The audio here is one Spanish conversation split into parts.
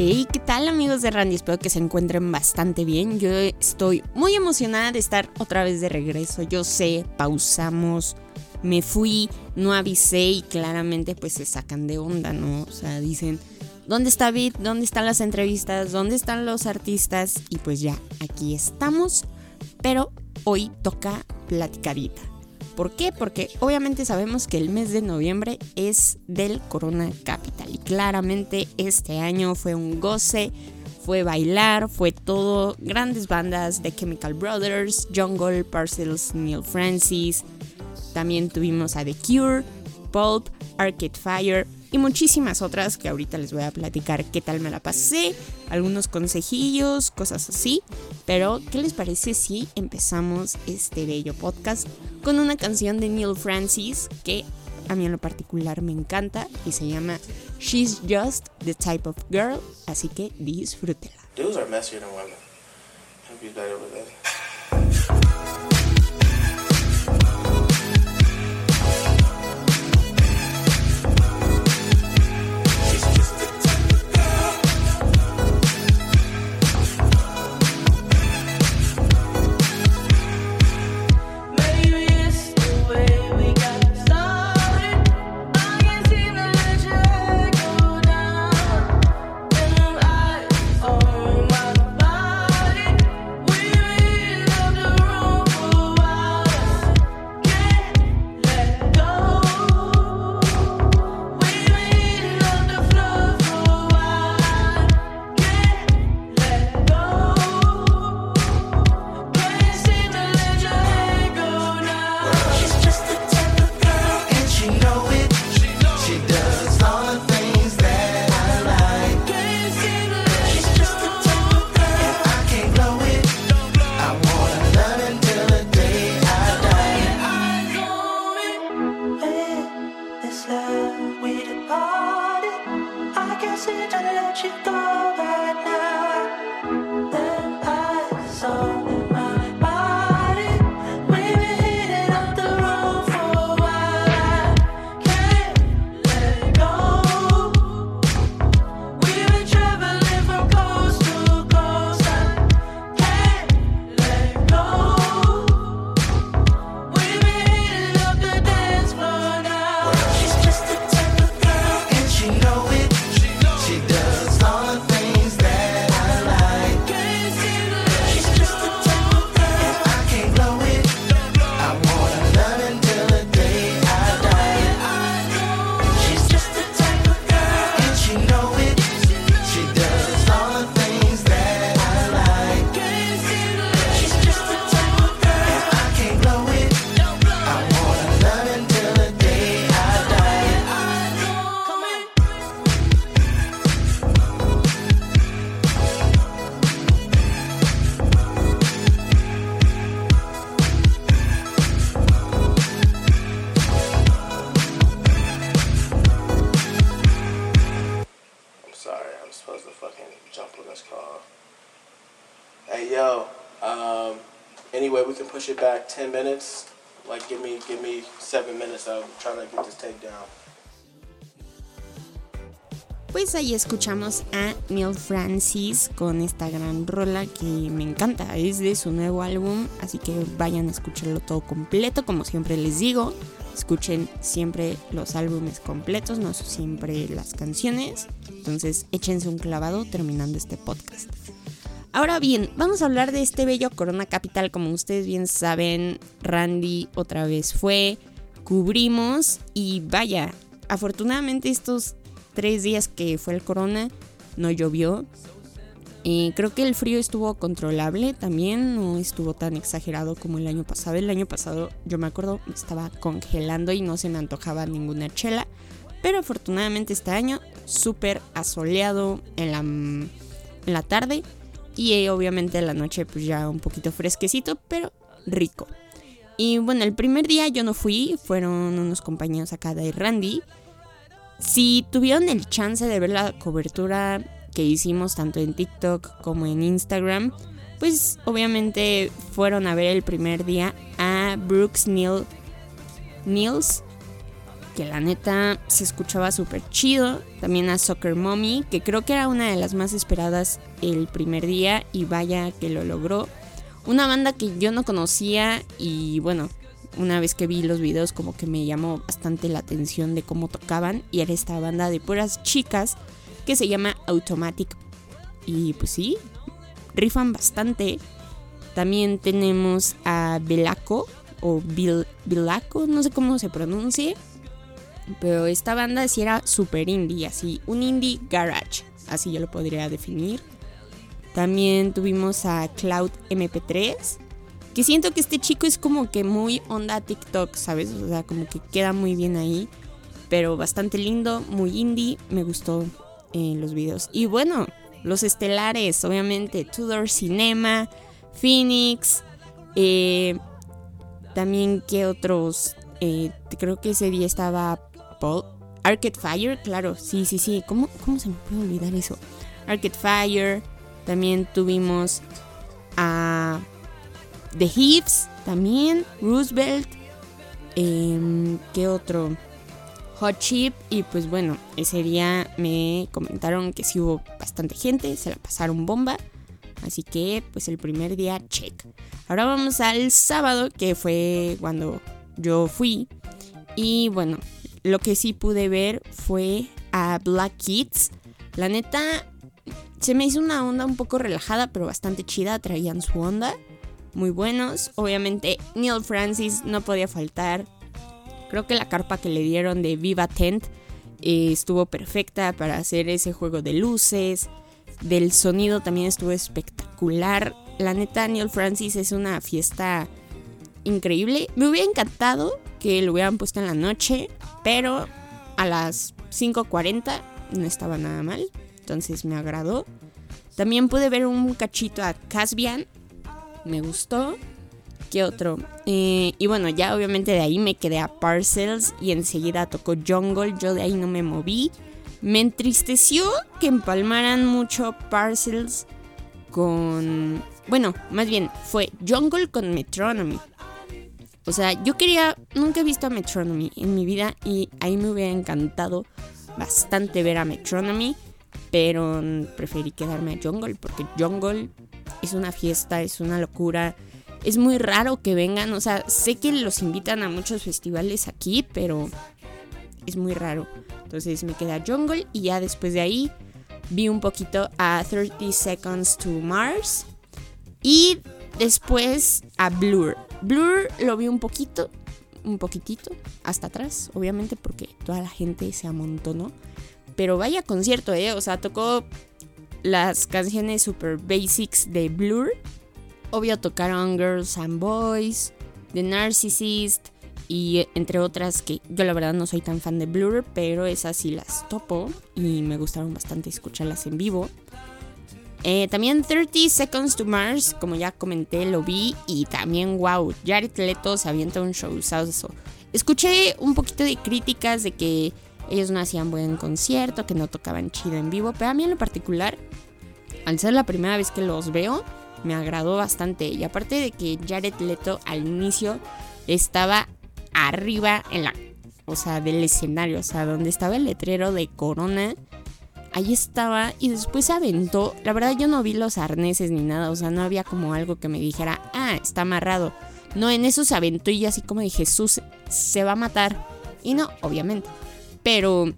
Hey, ¿qué tal amigos de Randy? Espero que se encuentren bastante bien. Yo estoy muy emocionada de estar otra vez de regreso. Yo sé, pausamos, me fui, no avisé y claramente pues se sacan de onda, ¿no? O sea, dicen, ¿dónde está Beat? ¿Dónde están las entrevistas? ¿Dónde están los artistas? Y pues ya, aquí estamos. Pero hoy toca platicadita. ¿Por qué? Porque obviamente sabemos que el mes de noviembre es del Corona Capital y claramente este año fue un goce, fue bailar, fue todo, grandes bandas de Chemical Brothers, Jungle, Parcels, Neil Francis, también tuvimos a The Cure, Pulp, Arcade Fire, y muchísimas otras que ahorita les voy a platicar qué tal me la pasé, algunos consejillos, cosas así. Pero, ¿qué les parece si empezamos este bello podcast con una canción de Neil Francis que a mí en lo particular me encanta y se llama She's Just the Type of Girl, así que disfrútela. let you go. Pues ahí escuchamos a Neil Francis con esta gran rola que me encanta, es de su nuevo álbum, así que vayan a escucharlo todo completo, como siempre les digo, escuchen siempre los álbumes completos, no siempre las canciones, entonces échense un clavado terminando este podcast. Ahora bien, vamos a hablar de este bello Corona Capital. Como ustedes bien saben, Randy otra vez fue, cubrimos y vaya, afortunadamente estos tres días que fue el Corona no llovió. Y creo que el frío estuvo controlable también, no estuvo tan exagerado como el año pasado. El año pasado, yo me acuerdo, estaba congelando y no se me antojaba ninguna chela. Pero afortunadamente este año súper asoleado en la tarde y eh, obviamente en la noche pues ya un poquito fresquecito, pero rico. Y bueno, el primer día yo no fui, fueron unos compañeros acá de Randy. Si tuvieron el chance de ver la cobertura que hicimos tanto en TikTok como en Instagram, pues obviamente fueron a ver el primer día a Brooks Niels, que la neta se escuchaba súper chido. También a Soccer Mommy, que creo que era una de las más esperadas el primer día y vaya que lo logró. Una banda que yo no conocía y bueno, una vez que vi los videos como que me llamó bastante la atención de cómo tocaban y era esta banda de puras chicas que se llama Automatic. Y pues sí, rifan bastante. También tenemos a Belaco o Bill, no sé cómo se pronuncie. Pero esta banda sí era super indie, así, un indie garage, así yo lo podría definir. También tuvimos a Cloud MP3, que siento que este chico es como que muy onda TikTok, ¿sabes? O sea, como que queda muy bien ahí, pero bastante lindo, muy indie, me gustó eh, los videos. Y bueno, los estelares, obviamente, Tudor Cinema, Phoenix, eh, también que otros, eh, creo que ese día estaba Paul, Arcade Fire, claro, sí, sí, sí, ¿Cómo, ¿cómo se me puede olvidar eso? Arcade Fire, también tuvimos a The Hives, también Roosevelt, eh, ¿qué otro? Hot Chip y pues bueno, ese día me comentaron que sí hubo bastante gente, se la pasaron bomba. Así que pues el primer día check. Ahora vamos al sábado que fue cuando yo fui. Y bueno, lo que sí pude ver fue a Black Kids. La neta se me hizo una onda un poco relajada pero bastante chida. Traían su onda. Muy buenos. Obviamente Neil Francis no podía faltar. Creo que la carpa que le dieron de Viva Tent eh, estuvo perfecta para hacer ese juego de luces. Del sonido también estuvo espectacular. La neta, Neil Francis es una fiesta increíble. Me hubiera encantado que lo hubieran puesto en la noche, pero a las 5.40 no estaba nada mal. Entonces me agradó. También pude ver un cachito a Casbian. Me gustó. ¿Qué otro? Eh, y bueno, ya obviamente de ahí me quedé a Parcels y enseguida tocó Jungle. Yo de ahí no me moví. Me entristeció que empalmaran mucho Parcels con... Bueno, más bien fue Jungle con Metronomy. O sea, yo quería... Nunca he visto a Metronomy en mi vida y ahí me hubiera encantado bastante ver a Metronomy. Pero preferí quedarme a Jungle porque Jungle es una fiesta, es una locura es muy raro que vengan, o sea, sé que los invitan a muchos festivales aquí, pero es muy raro. Entonces me queda Jungle y ya después de ahí vi un poquito a 30 Seconds to Mars y después a Blur. Blur lo vi un poquito, un poquitito, hasta atrás, obviamente porque toda la gente se amontonó. Pero vaya concierto, ¿eh? O sea, tocó las canciones super basics de Blur Obvio tocaron Girls and Boys, The Narcissist y entre otras que yo la verdad no soy tan fan de Blur, pero esas sí las topo y me gustaron bastante escucharlas en vivo. Eh, también 30 Seconds to Mars, como ya comenté, lo vi y también, wow, Jared Leto se avienta un show Escuché un poquito de críticas de que ellos no hacían buen concierto, que no tocaban chido en vivo, pero a mí en lo particular, al ser la primera vez que los veo, me agradó bastante. Y aparte de que Jared Leto al inicio estaba arriba en la, o sea, del escenario, o sea, donde estaba el letrero de Corona, ahí estaba y después se aventó. La verdad yo no vi los arneses ni nada, o sea, no había como algo que me dijera, ah, está amarrado. No, en eso se aventó y así como de Jesús se va a matar. Y no, obviamente. Pero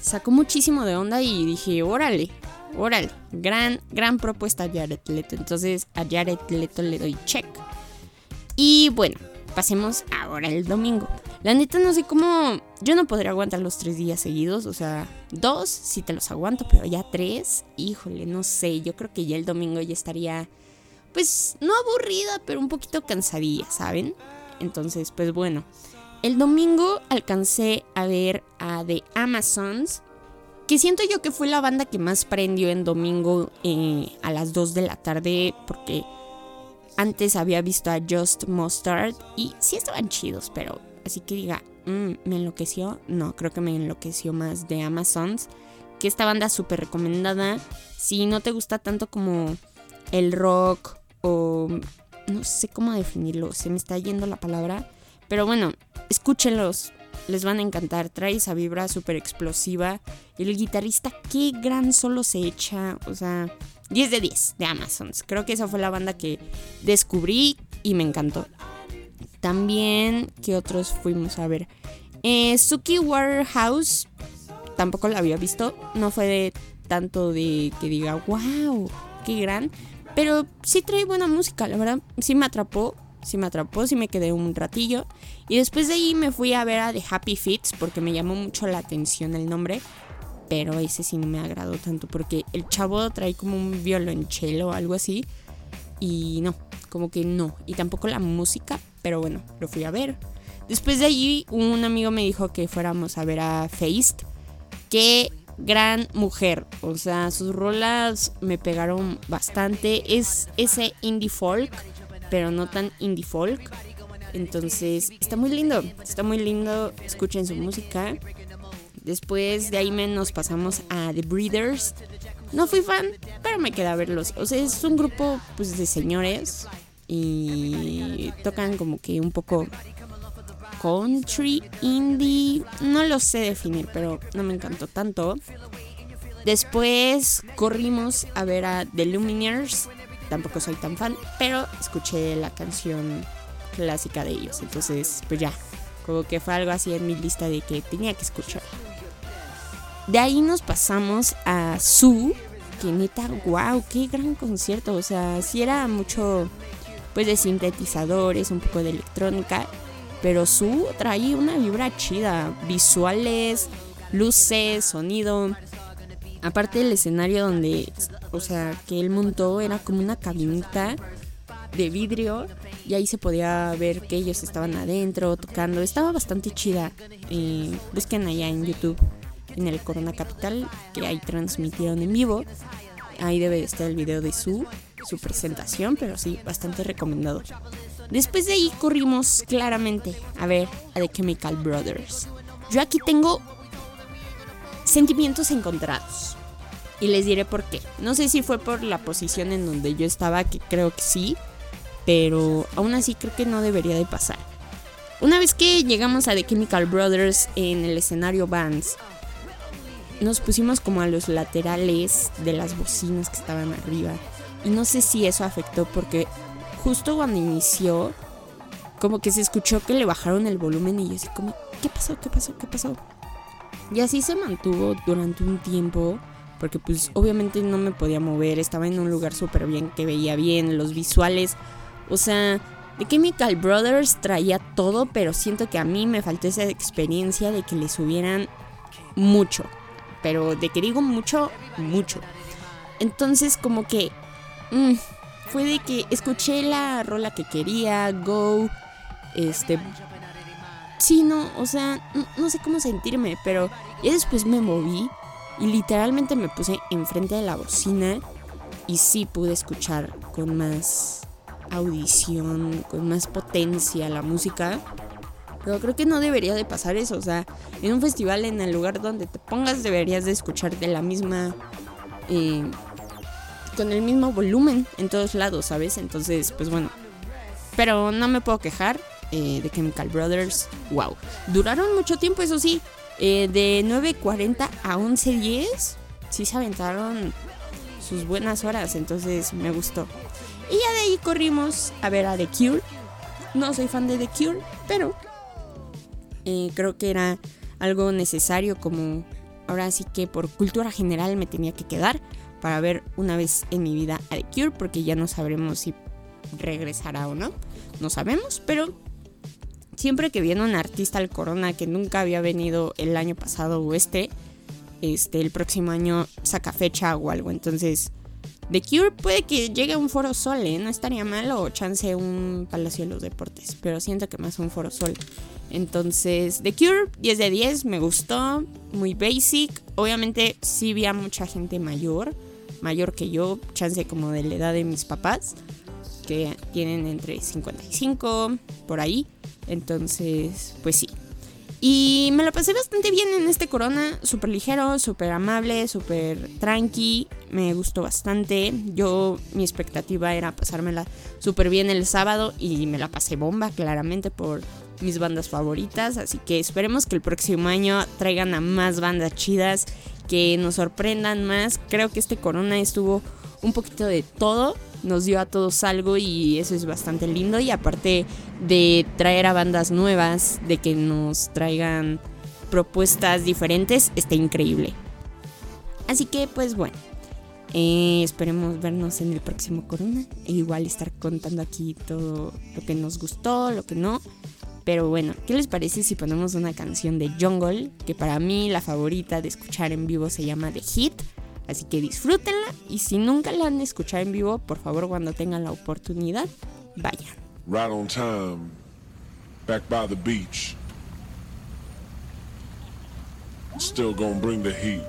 sacó muchísimo de onda y dije, órale, Órale, gran, gran propuesta a Jared Leto. Entonces a Jared Leto le doy check. Y bueno, pasemos ahora el domingo. La neta no sé cómo... Yo no podría aguantar los tres días seguidos. O sea, dos sí te los aguanto, pero ya tres, híjole, no sé. Yo creo que ya el domingo ya estaría... Pues no aburrida, pero un poquito cansadilla, ¿saben? Entonces, pues bueno. El domingo alcancé a ver a The Amazons que siento yo que fue la banda que más prendió en domingo eh, a las 2 de la tarde, porque antes había visto a Just Mustard y sí estaban chidos, pero así que diga, mm, me enloqueció, no, creo que me enloqueció más de Amazons, que esta banda súper recomendada, si no te gusta tanto como el rock o no sé cómo definirlo, se me está yendo la palabra, pero bueno, escúchenlos, les van a encantar. Trae esa vibra súper explosiva. El guitarrista, qué gran solo se echa. O sea, 10 de 10 de Amazons. Creo que esa fue la banda que descubrí y me encantó. También, ¿qué otros fuimos a ver? Eh, Suki Warehouse, tampoco la había visto. No fue de tanto de que diga, wow, qué gran. Pero sí trae buena música, la verdad. Sí me atrapó sí me atrapó, sí me quedé un ratillo. Y después de ahí me fui a ver a The Happy Fits porque me llamó mucho la atención el nombre. Pero ese sí no me agradó tanto porque el chavo trae como un violonchelo o algo así. Y no, como que no. Y tampoco la música, pero bueno, lo fui a ver. Después de allí un amigo me dijo que fuéramos a ver a Feist. Qué gran mujer. O sea, sus rolas me pegaron bastante. Es ese indie folk pero no tan indie folk. Entonces, está muy lindo, está muy lindo, escuchen su música. Después de ahí nos pasamos a The Breeders. No fui fan, pero me quedé a verlos. O sea, es un grupo pues de señores y tocan como que un poco country, indie, no lo sé definir, pero no me encantó tanto. Después corrimos a ver a The Lumineers tampoco soy tan fan, pero escuché la canción clásica de ellos. Entonces, pues ya, como que fue algo así en mi lista de que tenía que escuchar. De ahí nos pasamos a Su, que neta, wow, qué gran concierto. O sea, sí era mucho, pues de sintetizadores, un poco de electrónica, pero Su traía una vibra chida, visuales, luces, sonido. Aparte del escenario donde, o sea, que él montó era como una cabinita de vidrio y ahí se podía ver que ellos estaban adentro tocando. Estaba bastante chida. Eh, busquen allá en YouTube, en el Corona Capital, que ahí transmitieron en vivo. Ahí debe estar el video de su, su presentación, pero sí, bastante recomendado. Después de ahí corrimos claramente a ver a The Chemical Brothers. Yo aquí tengo sentimientos encontrados. Y les diré por qué. No sé si fue por la posición en donde yo estaba, que creo que sí, pero aún así creo que no debería de pasar. Una vez que llegamos a The Chemical Brothers en el escenario Vans, nos pusimos como a los laterales de las bocinas que estaban arriba. Y no sé si eso afectó porque justo cuando inició, como que se escuchó que le bajaron el volumen y yo así como, ¿qué pasó? ¿Qué pasó? ¿Qué pasó? Y así se mantuvo durante un tiempo, porque pues obviamente no me podía mover, estaba en un lugar súper bien, que veía bien, los visuales, o sea, The Chemical Brothers traía todo, pero siento que a mí me faltó esa experiencia de que le subieran mucho, pero de que digo mucho, mucho. Entonces como que mm, fue de que escuché la rola que quería, Go, este sí, no, o sea, no, sé cómo sentirme, pero ya después me moví y literalmente me puse enfrente de la bocina y sí pude escuchar con más audición, con más potencia la música. Pero creo que no debería de pasar eso, o sea, en un festival, en el lugar donde te pongas, deberías de escuchar de la misma... Eh, con el mismo volumen en todos lados, ¿sabes? Entonces, pues bueno. Pero no me puedo quejar, eh, de Chemical Brothers, wow. Duraron mucho tiempo, eso sí, eh, de 9.40 a 11.10, sí se aventaron sus buenas horas, entonces me gustó. Y ya de ahí corrimos a ver a The Cure. No soy fan de The Cure, pero eh, creo que era algo necesario como ahora sí que por cultura general me tenía que quedar para ver una vez en mi vida a The Cure porque ya no sabremos si regresará o no. No sabemos, pero siempre que viene un artista al Corona que nunca había venido el año pasado o este, este, el próximo año saca fecha o algo. Entonces, The Cure puede que llegue a un Foro Sol, ¿eh? no estaría mal, o chance un Palacio de los Deportes, pero siento que más un Foro Sol. Entonces, The Cure, 10 de 10, me gustó, muy basic. Obviamente sí vi a mucha gente mayor, mayor que yo, chance como de la edad de mis papás, que tienen entre 55, por ahí. Entonces, pues sí. Y me lo pasé bastante bien en este corona, súper ligero, súper amable, súper tranqui, me gustó bastante. Yo, mi expectativa era pasármela súper bien el sábado y me la pasé bomba, claramente, por mis bandas favoritas. Así que esperemos que el próximo año traigan a más bandas chidas, que nos sorprendan más. Creo que este corona estuvo un poquito de todo nos dio a todos algo y eso es bastante lindo. Y aparte de traer a bandas nuevas, de que nos traigan propuestas diferentes, está increíble. Así que pues bueno, eh, esperemos vernos en el próximo Corona. E igual estar contando aquí todo lo que nos gustó, lo que no. Pero bueno, ¿qué les parece si ponemos una canción de Jungle? Que para mí la favorita de escuchar en vivo se llama The Hit. Así que disfrútenla y si nunca la han escuchado en vivo, por favor cuando tengan la oportunidad, vayan. Right on time, back by the beach. Still gonna bring the heat.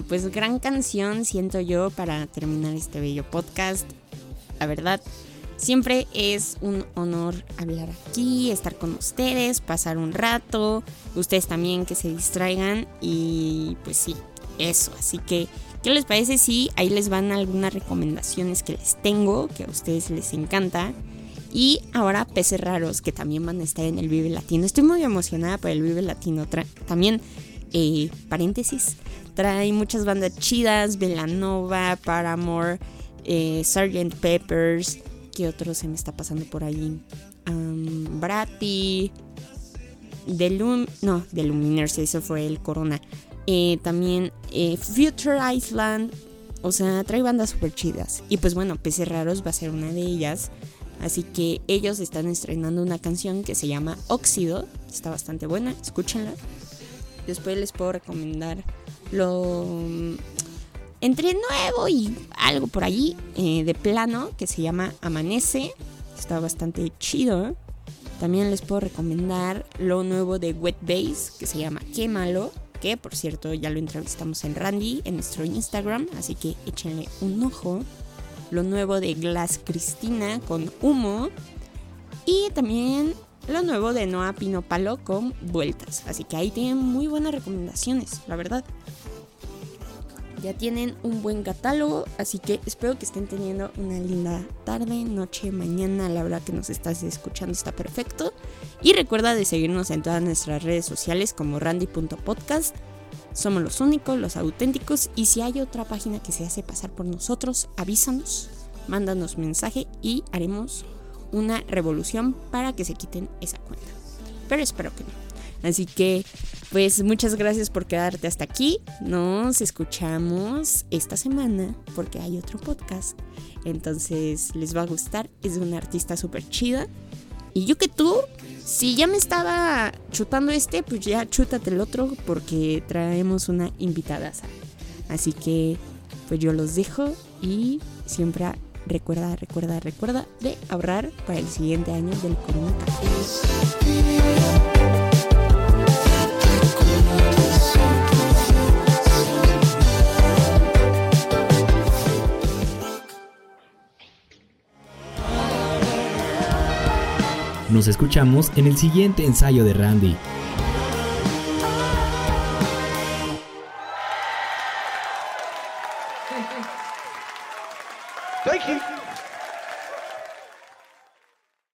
Pues gran canción siento yo para terminar este bello podcast. La verdad, siempre es un honor hablar aquí, estar con ustedes, pasar un rato, ustedes también que se distraigan y pues sí, eso. Así que, ¿qué les parece si ahí les van algunas recomendaciones que les tengo, que a ustedes les encanta? Y ahora Peces Raros, que también van a estar en el Vive Latino. Estoy muy emocionada por el Vive Latino. También, eh, paréntesis, trae muchas bandas chidas. Velanova, Paramore, eh, Sgt. Peppers. ¿Qué otro se me está pasando por allí? Am, Bratty. The Lum... No, The Luminers, eso fue el Corona. Eh, también eh, Future Island. O sea, trae bandas súper chidas. Y pues bueno, Peces Raros va a ser una de ellas. Así que ellos están estrenando una canción que se llama Óxido. Está bastante buena, escúchenla. Después les puedo recomendar lo entre nuevo y algo por allí eh, de plano que se llama Amanece. Está bastante chido. También les puedo recomendar lo nuevo de Wet Bass que se llama Quémalo. Que por cierto ya lo entrevistamos en Randy en nuestro Instagram. Así que échenle un ojo lo nuevo de Glass Cristina con Humo y también lo nuevo de Noah Pino Palo con Vueltas. Así que ahí tienen muy buenas recomendaciones, la verdad. Ya tienen un buen catálogo, así que espero que estén teniendo una linda tarde, noche, mañana, la hora que nos estás escuchando está perfecto. Y recuerda de seguirnos en todas nuestras redes sociales como randy.podcast. Somos los únicos, los auténticos. Y si hay otra página que se hace pasar por nosotros, avísanos, mándanos mensaje y haremos una revolución para que se quiten esa cuenta. Pero espero que no. Así que, pues muchas gracias por quedarte hasta aquí. Nos escuchamos esta semana porque hay otro podcast. Entonces les va a gustar. Es una artista súper chida. Y yo que tú, si ya me estaba chutando este, pues ya chútate el otro porque traemos una invitada. Así que, pues yo los dejo y siempre recuerda, recuerda, recuerda de ahorrar para el siguiente año del coronavirus. Nos escuchamos en el siguiente ensayo de Randy.